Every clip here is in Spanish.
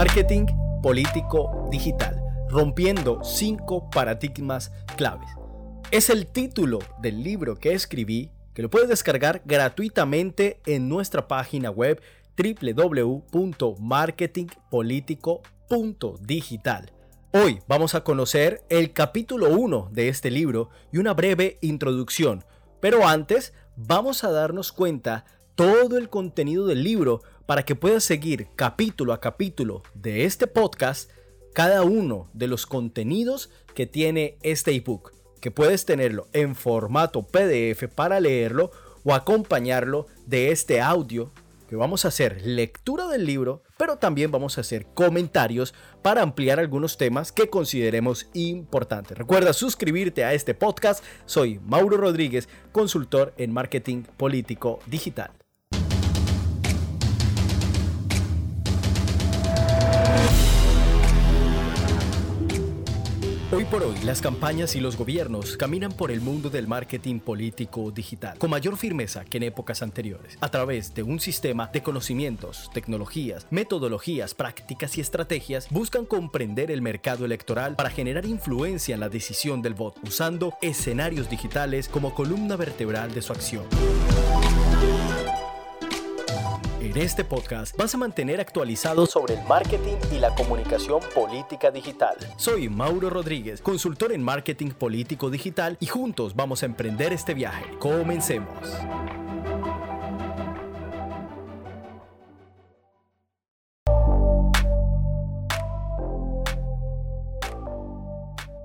Marketing Político Digital, rompiendo cinco paradigmas claves. Es el título del libro que escribí, que lo puedes descargar gratuitamente en nuestra página web www.marketingpolitico.digital. Hoy vamos a conocer el capítulo 1 de este libro y una breve introducción, pero antes vamos a darnos cuenta todo el contenido del libro para que puedas seguir capítulo a capítulo de este podcast cada uno de los contenidos que tiene este ebook, que puedes tenerlo en formato PDF para leerlo o acompañarlo de este audio que vamos a hacer lectura del libro, pero también vamos a hacer comentarios para ampliar algunos temas que consideremos importantes. Recuerda suscribirte a este podcast. Soy Mauro Rodríguez, consultor en marketing político digital. Por hoy, las campañas y los gobiernos caminan por el mundo del marketing político digital con mayor firmeza que en épocas anteriores, a través de un sistema de conocimientos, tecnologías, metodologías, prácticas y estrategias, buscan comprender el mercado electoral para generar influencia en la decisión del voto, usando escenarios digitales como columna vertebral de su acción. En este podcast vas a mantener actualizado sobre el marketing y la comunicación política digital. Soy Mauro Rodríguez, consultor en marketing político digital y juntos vamos a emprender este viaje. Comencemos.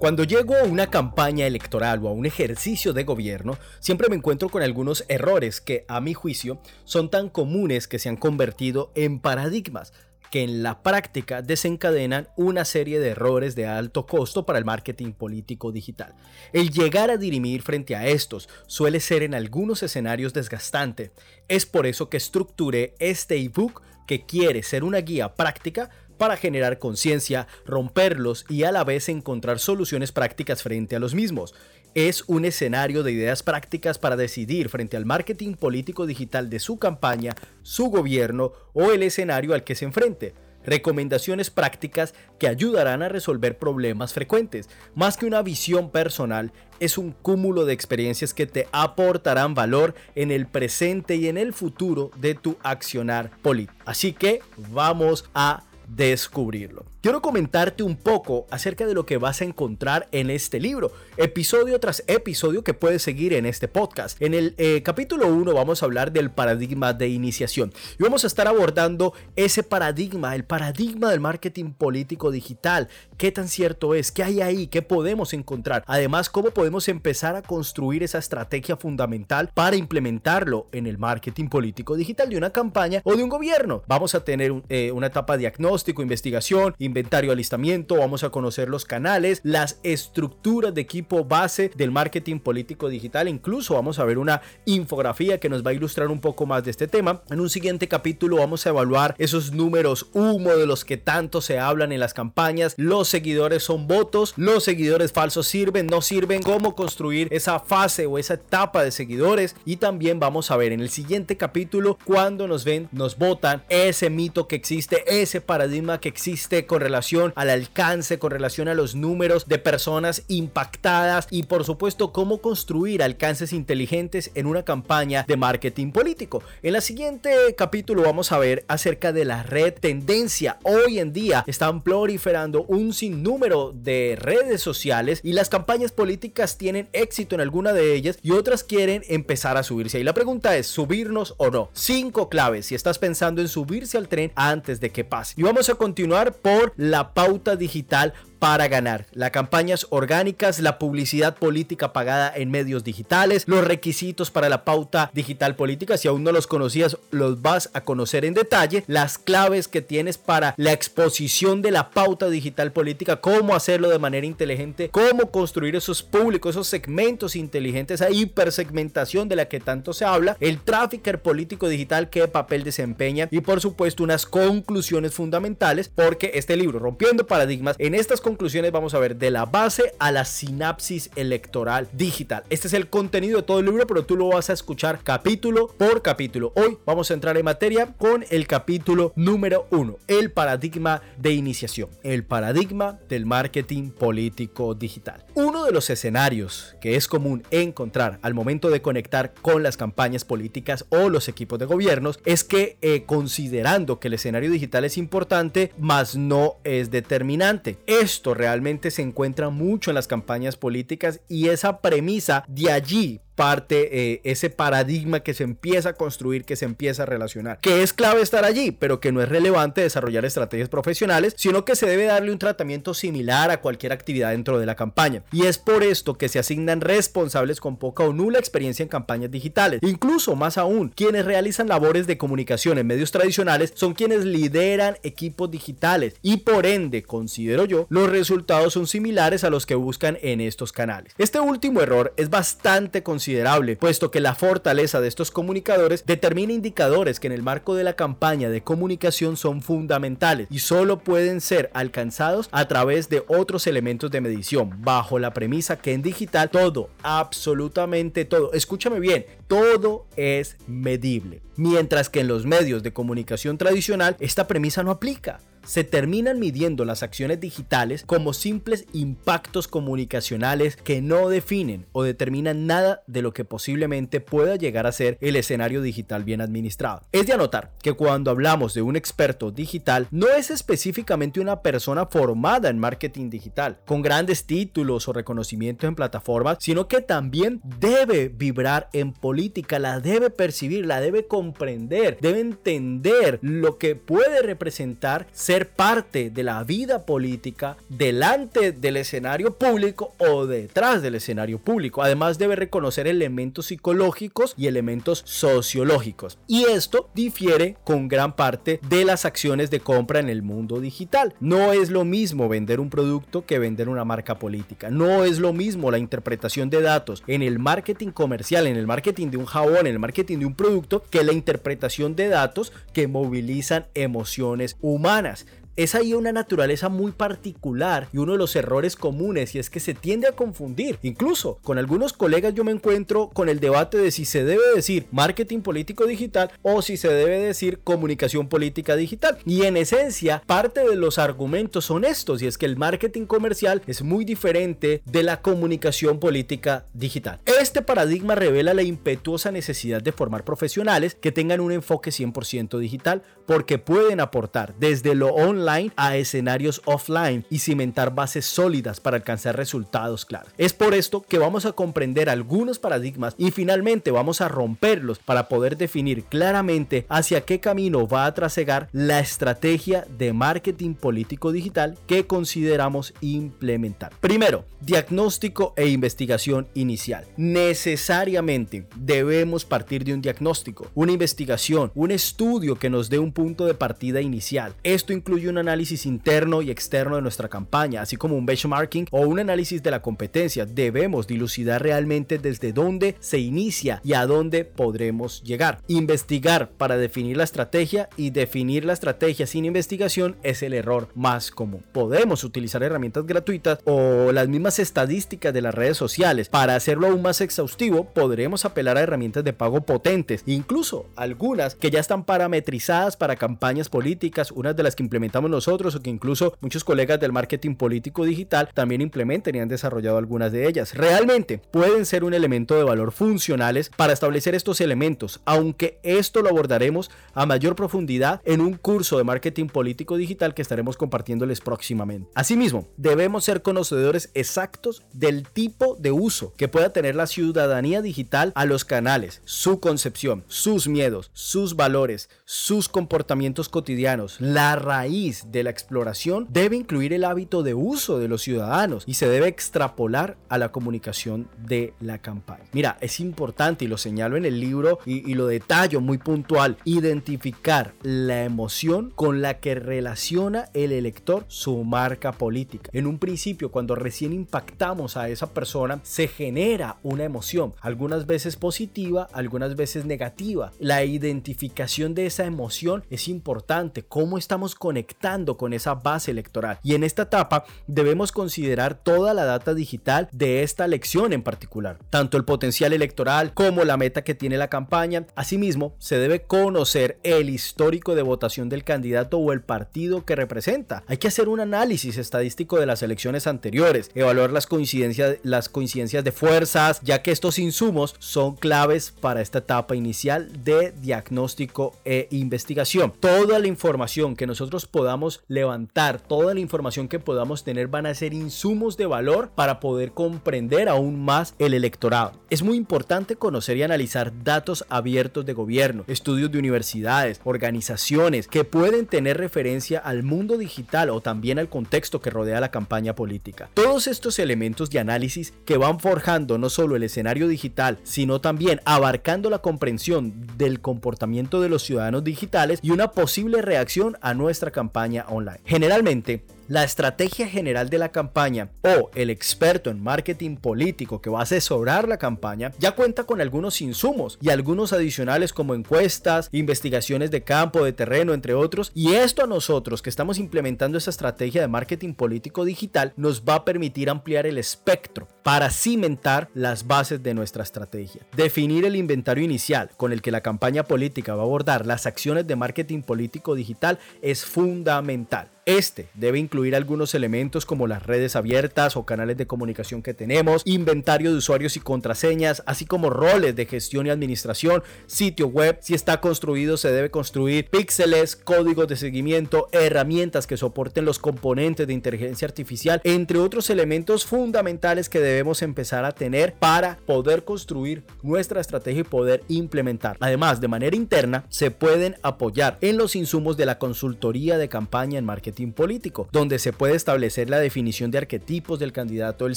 Cuando llego a una campaña electoral o a un ejercicio de gobierno, siempre me encuentro con algunos errores que, a mi juicio, son tan comunes que se han convertido en paradigmas que en la práctica desencadenan una serie de errores de alto costo para el marketing político digital. El llegar a dirimir frente a estos suele ser en algunos escenarios desgastante. Es por eso que estructuré este ebook que quiere ser una guía práctica para generar conciencia, romperlos y a la vez encontrar soluciones prácticas frente a los mismos. Es un escenario de ideas prácticas para decidir frente al marketing político digital de su campaña, su gobierno o el escenario al que se enfrente recomendaciones prácticas que ayudarán a resolver problemas frecuentes. Más que una visión personal, es un cúmulo de experiencias que te aportarán valor en el presente y en el futuro de tu accionar político. Así que vamos a descubrirlo. Quiero comentarte un poco acerca de lo que vas a encontrar en este libro, episodio tras episodio que puedes seguir en este podcast. En el eh, capítulo 1 vamos a hablar del paradigma de iniciación y vamos a estar abordando ese paradigma, el paradigma del marketing político digital. ¿Qué tan cierto es? ¿Qué hay ahí? ¿Qué podemos encontrar? Además, ¿cómo podemos empezar a construir esa estrategia fundamental para implementarlo en el marketing político digital de una campaña o de un gobierno? Vamos a tener eh, una etapa diagnóstico, investigación, inventario alistamiento, vamos a conocer los canales, las estructuras de equipo base del marketing político digital, incluso vamos a ver una infografía que nos va a ilustrar un poco más de este tema. En un siguiente capítulo vamos a evaluar esos números humo de los que tanto se hablan en las campañas, los seguidores son votos, los seguidores falsos sirven, no sirven, cómo construir esa fase o esa etapa de seguidores y también vamos a ver en el siguiente capítulo cuando nos ven, nos votan, ese mito que existe, ese paradigma que existe con relación al alcance, con relación a los números de personas impactadas y por supuesto cómo construir alcances inteligentes en una campaña de marketing político. En la siguiente capítulo vamos a ver acerca de la red tendencia. Hoy en día están proliferando un sinnúmero de redes sociales y las campañas políticas tienen éxito en alguna de ellas y otras quieren empezar a subirse. Y la pregunta es, ¿subirnos o no? Cinco claves si estás pensando en subirse al tren antes de que pase. Y vamos a continuar por la pauta digital para ganar. Las campañas orgánicas, la publicidad política pagada en medios digitales, los requisitos para la pauta digital política, si aún no los conocías, los vas a conocer en detalle, las claves que tienes para la exposición de la pauta digital política, cómo hacerlo de manera inteligente, cómo construir esos públicos, esos segmentos inteligentes, esa hipersegmentación de la que tanto se habla, el trafficker político digital, qué papel desempeña y por supuesto unas conclusiones fundamentales porque este libro, Rompiendo Paradigmas, en estas conclusiones vamos a ver de la base a la sinapsis electoral digital. Este es el contenido de todo el libro, pero tú lo vas a escuchar capítulo por capítulo. Hoy vamos a entrar en materia con el capítulo número uno, el paradigma de iniciación, el paradigma del marketing político digital. Uno de los escenarios que es común encontrar al momento de conectar con las campañas políticas o los equipos de gobiernos es que eh, considerando que el escenario digital es importante, mas no es determinante. Esto realmente se encuentra mucho en las campañas políticas y esa premisa de allí parte eh, ese paradigma que se empieza a construir, que se empieza a relacionar. Que es clave estar allí, pero que no es relevante desarrollar estrategias profesionales, sino que se debe darle un tratamiento similar a cualquier actividad dentro de la campaña. Y es por esto que se asignan responsables con poca o nula experiencia en campañas digitales. Incluso más aún, quienes realizan labores de comunicación en medios tradicionales son quienes lideran equipos digitales y por ende, considero yo, los resultados son similares a los que buscan en estos canales. Este último error es bastante considerable puesto que la fortaleza de estos comunicadores determina indicadores que en el marco de la campaña de comunicación son fundamentales y solo pueden ser alcanzados a través de otros elementos de medición, bajo la premisa que en digital todo, absolutamente todo, escúchame bien, todo es medible, mientras que en los medios de comunicación tradicional esta premisa no aplica se terminan midiendo las acciones digitales como simples impactos comunicacionales que no definen o determinan nada de lo que posiblemente pueda llegar a ser el escenario digital bien administrado. Es de anotar que cuando hablamos de un experto digital no es específicamente una persona formada en marketing digital, con grandes títulos o reconocimientos en plataformas, sino que también debe vibrar en política, la debe percibir, la debe comprender, debe entender lo que puede representar ser parte de la vida política delante del escenario público o detrás del escenario público. Además debe reconocer elementos psicológicos y elementos sociológicos. Y esto difiere con gran parte de las acciones de compra en el mundo digital. No es lo mismo vender un producto que vender una marca política. No es lo mismo la interpretación de datos en el marketing comercial, en el marketing de un jabón, en el marketing de un producto, que la interpretación de datos que movilizan emociones humanas es ahí una naturaleza muy particular y uno de los errores comunes y es que se tiende a confundir. Incluso con algunos colegas yo me encuentro con el debate de si se debe decir marketing político digital o si se debe decir comunicación política digital. Y en esencia, parte de los argumentos son estos y es que el marketing comercial es muy diferente de la comunicación política digital. Este paradigma revela la impetuosa necesidad de formar profesionales que tengan un enfoque 100% digital porque pueden aportar desde lo online a escenarios offline y cimentar bases sólidas para alcanzar resultados claros. Es por esto que vamos a comprender algunos paradigmas y finalmente vamos a romperlos para poder definir claramente hacia qué camino va a trasegar la estrategia de marketing político digital que consideramos implementar. Primero, diagnóstico e investigación inicial. Necesariamente debemos partir de un diagnóstico, una investigación, un estudio que nos dé un punto de partida inicial. Esto incluye un análisis interno y externo de nuestra campaña, así como un benchmarking o un análisis de la competencia. Debemos dilucidar realmente desde dónde se inicia y a dónde podremos llegar. Investigar para definir la estrategia y definir la estrategia sin investigación es el error más común. Podemos utilizar herramientas gratuitas o las mismas estadísticas de las redes sociales. Para hacerlo aún más exhaustivo, podremos apelar a herramientas de pago potentes, incluso algunas que ya están parametrizadas para campañas políticas, unas de las que implementamos nosotros o que incluso muchos colegas del marketing político digital también implementan y han desarrollado algunas de ellas. Realmente pueden ser un elemento de valor funcionales para establecer estos elementos, aunque esto lo abordaremos a mayor profundidad en un curso de marketing político digital que estaremos compartiéndoles próximamente. Asimismo, debemos ser conocedores exactos del tipo de uso que pueda tener la ciudadanía digital a los canales, su concepción, sus miedos, sus valores, sus comportamientos cotidianos, la raíz de la exploración debe incluir el hábito de uso de los ciudadanos y se debe extrapolar a la comunicación de la campaña. Mira, es importante y lo señalo en el libro y, lo detallo muy puntual, identificar la emoción con la que relaciona el elector su marca política. En un principio, cuando recién impactamos a esa persona, se genera una emoción, algunas veces positiva, algunas veces negativa. La identificación de esa emoción es importante, cómo estamos conectados con esa base electoral. Y en esta etapa debemos considerar toda la data digital de esta elección en particular, tanto el potencial electoral como la meta que tiene la campaña. Asimismo, se debe conocer el histórico de votación del candidato o el partido que representa. Hay que hacer un análisis estadístico de las elecciones anteriores, evaluar las coincidencias, las coincidencias de fuerzas, ya que estos insumos son claves para esta etapa inicial de diagnóstico e investigación. Toda la información que nosotros podamos levantar, toda la información que podamos tener van a ser insumos de valor para poder comprender aún más el electorado. Es muy importante conocer y analizar datos abiertos de gobierno, estudios de universidades, organizaciones que pueden tener referencia al mundo digital o también al contexto que rodea la campaña política. Todos estos elementos de análisis que van forjando no solo el escenario digital, sino también abarcando la comprensión del comportamiento de los ciudadanos digitales y una posible reacción a nuestra campaña online. Generalmente, la estrategia general de la campaña o el experto en marketing político que va a asesorar la campaña ya cuenta con algunos insumos y algunos adicionales como encuestas, investigaciones de campo, de terreno, entre otros. Y esto a nosotros que estamos implementando esa estrategia de marketing político digital nos va a permitir ampliar el espectro para cimentar las bases de nuestra estrategia. Definir el inventario inicial con el que la campaña política va a abordar las acciones de marketing político digital es fundamental. Este debe incluir algunos elementos como las redes abiertas o canales de comunicación que tenemos, inventario de usuarios y contraseñas, así como roles de gestión y administración, sitio web, si está construido se debe construir, píxeles, códigos de seguimiento, herramientas que soporten los componentes de inteligencia artificial, entre otros elementos fundamentales que debemos empezar a tener para poder construir nuestra estrategia y poder implementar. Además, de manera interna, se pueden apoyar en los insumos de la consultoría de campaña en marketing político, donde se puede establecer la definición de arquetipos del candidato, el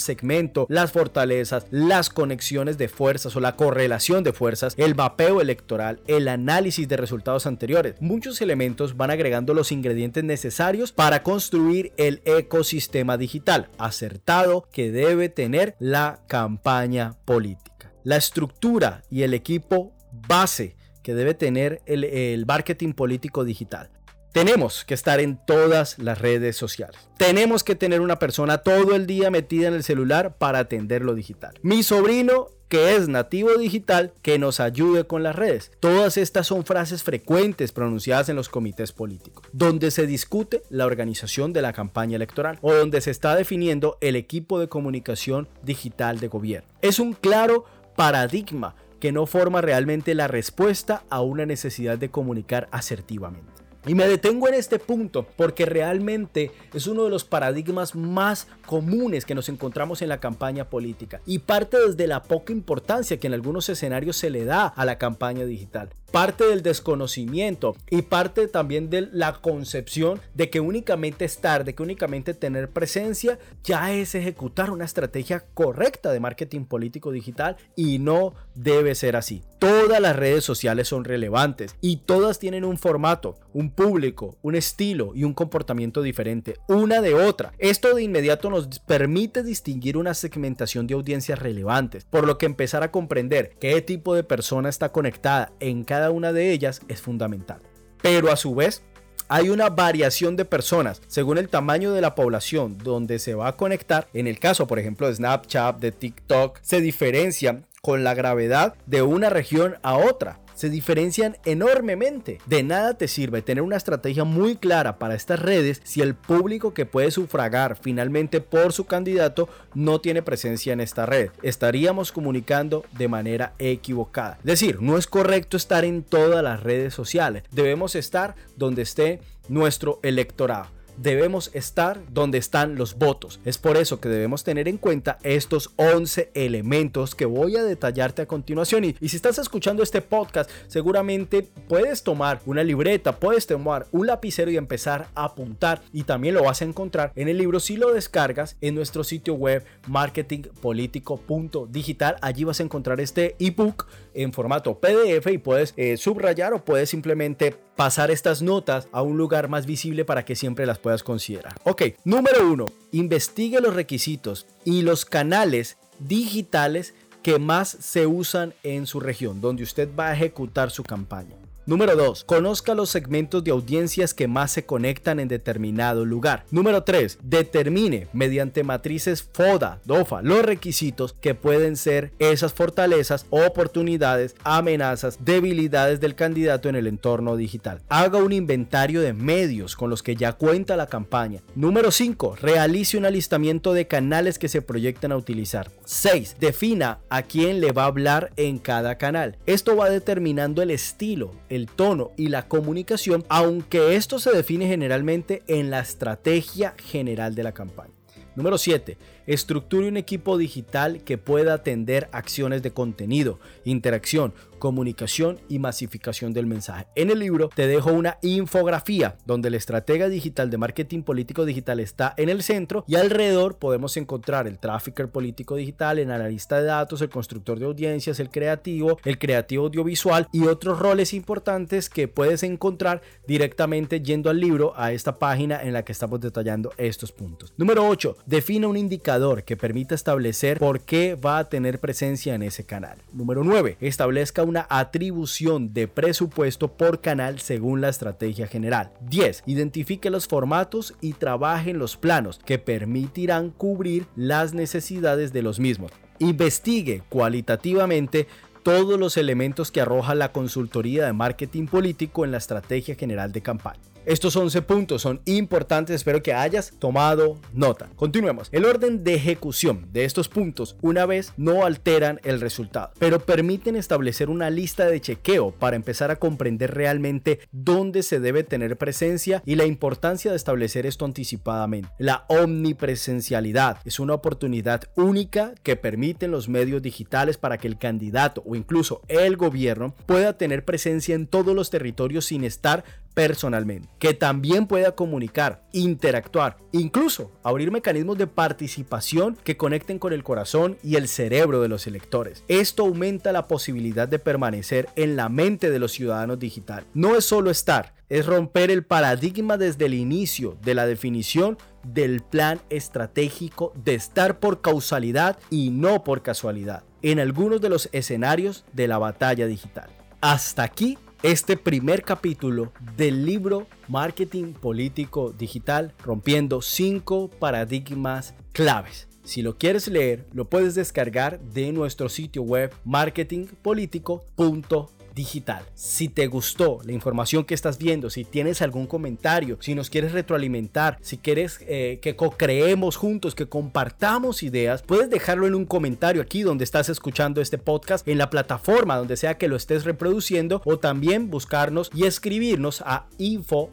segmento, las fortalezas, las conexiones de fuerzas o la correlación de fuerzas, el mapeo electoral, el análisis de resultados anteriores. Muchos elementos van agregando los ingredientes necesarios para construir el ecosistema digital acertado que debe tener la campaña política. La estructura y el equipo base que debe tener el, el marketing político digital. Tenemos que estar en todas las redes sociales. Tenemos que tener una persona todo el día metida en el celular para atender lo digital. Mi sobrino que es nativo digital que nos ayude con las redes. Todas estas son frases frecuentes pronunciadas en los comités políticos, donde se discute la organización de la campaña electoral o donde se está definiendo el equipo de comunicación digital de gobierno. Es un claro paradigma que no forma realmente la respuesta a una necesidad de comunicar asertivamente. Y me detengo en este punto porque realmente es uno de los paradigmas más comunes que nos encontramos en la campaña política y parte desde la poca importancia que en algunos escenarios se le da a la campaña digital. Parte del desconocimiento y parte también de la concepción de que únicamente estar, de que únicamente tener presencia ya es ejecutar una estrategia correcta de marketing político digital y no debe ser así. Todas las redes sociales son relevantes y todas tienen un formato, un público, un estilo y un comportamiento diferente una de otra. Esto de inmediato nos permite distinguir una segmentación de audiencias relevantes, por lo que empezar a comprender qué tipo de persona está conectada en cada una de ellas es fundamental. Pero a su vez, hay una variación de personas según el tamaño de la población donde se va a conectar. En el caso, por ejemplo, de Snapchat, de TikTok, se diferencia con la gravedad de una región a otra se diferencian enormemente. De nada te sirve tener una estrategia muy clara para estas redes si el público que puede sufragar finalmente por su candidato no tiene presencia en esta red. Estaríamos comunicando de manera equivocada. Es decir, no es correcto estar en todas las redes sociales. Debemos estar donde esté nuestro electorado debemos estar donde están los votos. Es por eso que debemos tener en cuenta estos 11 elementos que voy a detallarte a continuación. Y, si estás escuchando este podcast, seguramente puedes tomar una libreta, puedes tomar un lapicero y empezar a apuntar. Y también lo vas a encontrar en el libro si lo descargas en nuestro sitio web marketingpolitico.digital. Allí vas a encontrar este ebook en formato PDF y puedes eh, subrayar o puedes simplemente pasar estas notas a un lugar más visible para que siempre las puedas considerar. Ok, número uno, investigue los requisitos y los canales digitales que más se usan en su región, donde usted va a ejecutar su campaña. Número 2. Conozca los segmentos de audiencias que más se conectan en determinado lugar. Número 3. Determine mediante matrices FODA, DOFA, los requisitos que pueden ser esas fortalezas, oportunidades, amenazas, debilidades del candidato en el entorno digital. Haga un inventario de medios con los que ya cuenta la campaña. Número 5. Realice un alistamiento de canales que se proyectan a utilizar. 6. Defina a quién le va a hablar en cada canal. Esto va determinando el estilo, el tono y la comunicación, aunque esto se define generalmente en la estrategia general de la campaña. Número 7. Estructure un equipo digital que pueda atender acciones de contenido, interacción, comunicación y masificación del mensaje. En el libro te dejo una infografía donde la estratega digital de marketing político digital está en el centro y alrededor podemos encontrar el trafficker político digital, el analista de datos, el constructor de audiencias, el creativo, el creativo audiovisual y otros roles importantes que puedes encontrar directamente yendo al libro a esta página en la que estamos detallando estos puntos. Número 8. Define un indicador que permita establecer por qué va a tener presencia en ese canal. Número 9. Establezca un una atribución de presupuesto por canal según la estrategia general. 10. Identifique los formatos y trabaje en los planos que permitirán cubrir las necesidades de los mismos. Investigue cualitativamente todos los elementos que arroja la consultoría de marketing político en la estrategia general de campaña. Estos 11 puntos son importantes, espero que hayas tomado nota. Continuemos. El orden de ejecución de estos puntos una vez no alteran el resultado, pero permiten establecer una lista de chequeo para empezar a comprender realmente dónde se debe tener presencia y la importancia de establecer esto anticipadamente. La omnipresencialidad es una oportunidad única que permiten los medios digitales para que el candidato o incluso el gobierno pueda tener presencia en todos los territorios sin estar personalmente, que también pueda comunicar, interactuar, incluso abrir mecanismos de participación que conecten con el corazón y el cerebro de los electores. Esto aumenta la posibilidad de permanecer en la mente de los ciudadanos digital. No es solo estar, es romper el paradigma desde el inicio de la definición del plan estratégico de estar por causalidad y no por casualidad en algunos de los escenarios de la batalla digital. Hasta aquí este primer capítulo del libro Marketing Político Digital, rompiendo cinco paradigmas claves. Si lo quieres leer, lo puedes descargar de nuestro sitio web marketingpolitico.com digital. Si te gustó la información que estás viendo, si tienes algún comentario, si nos quieres retroalimentar, si quieres eh, que co-creemos juntos, que compartamos ideas, puedes dejarlo en un comentario aquí donde estás escuchando este podcast, en la plataforma donde sea que lo estés reproduciendo, o también buscarnos y escribirnos a info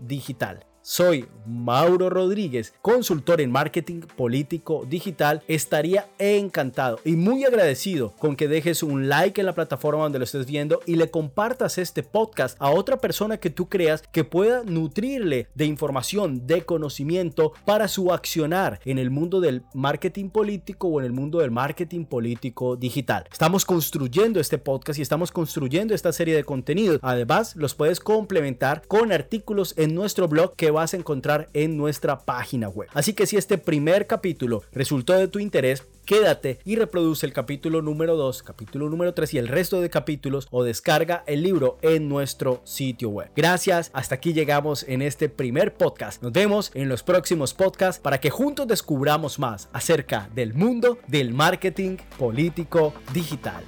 digital. Soy Mauro Rodríguez, consultor en marketing político digital. Estaría encantado y muy agradecido con que dejes un like en la plataforma donde lo estés viendo y le compartas este podcast a otra persona que tú creas que pueda nutrirle de información, de conocimiento para su accionar en el mundo del marketing político o en el mundo del marketing político digital. Estamos construyendo este podcast y estamos construyendo esta serie de contenidos. Además, los puedes complementar con artículos en nuestro blog que vas a encontrar en nuestra página web. Así que si este primer capítulo resultó de tu interés, quédate y reproduce el capítulo número 2, capítulo número 3 y el resto de capítulos o descarga el libro en nuestro sitio web. Gracias, hasta aquí llegamos en este primer podcast. Nos vemos en los próximos podcasts para que juntos descubramos más acerca del mundo del marketing político digital.